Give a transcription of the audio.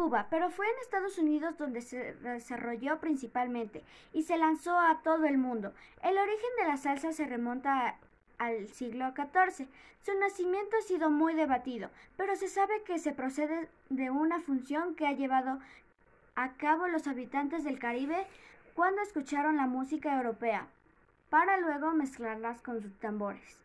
Cuba, pero fue en Estados Unidos donde se desarrolló principalmente y se lanzó a todo el mundo. El origen de la salsa se remonta al siglo XIV. Su nacimiento ha sido muy debatido, pero se sabe que se procede de una función que ha llevado a cabo los habitantes del Caribe cuando escucharon la música europea, para luego mezclarlas con sus tambores.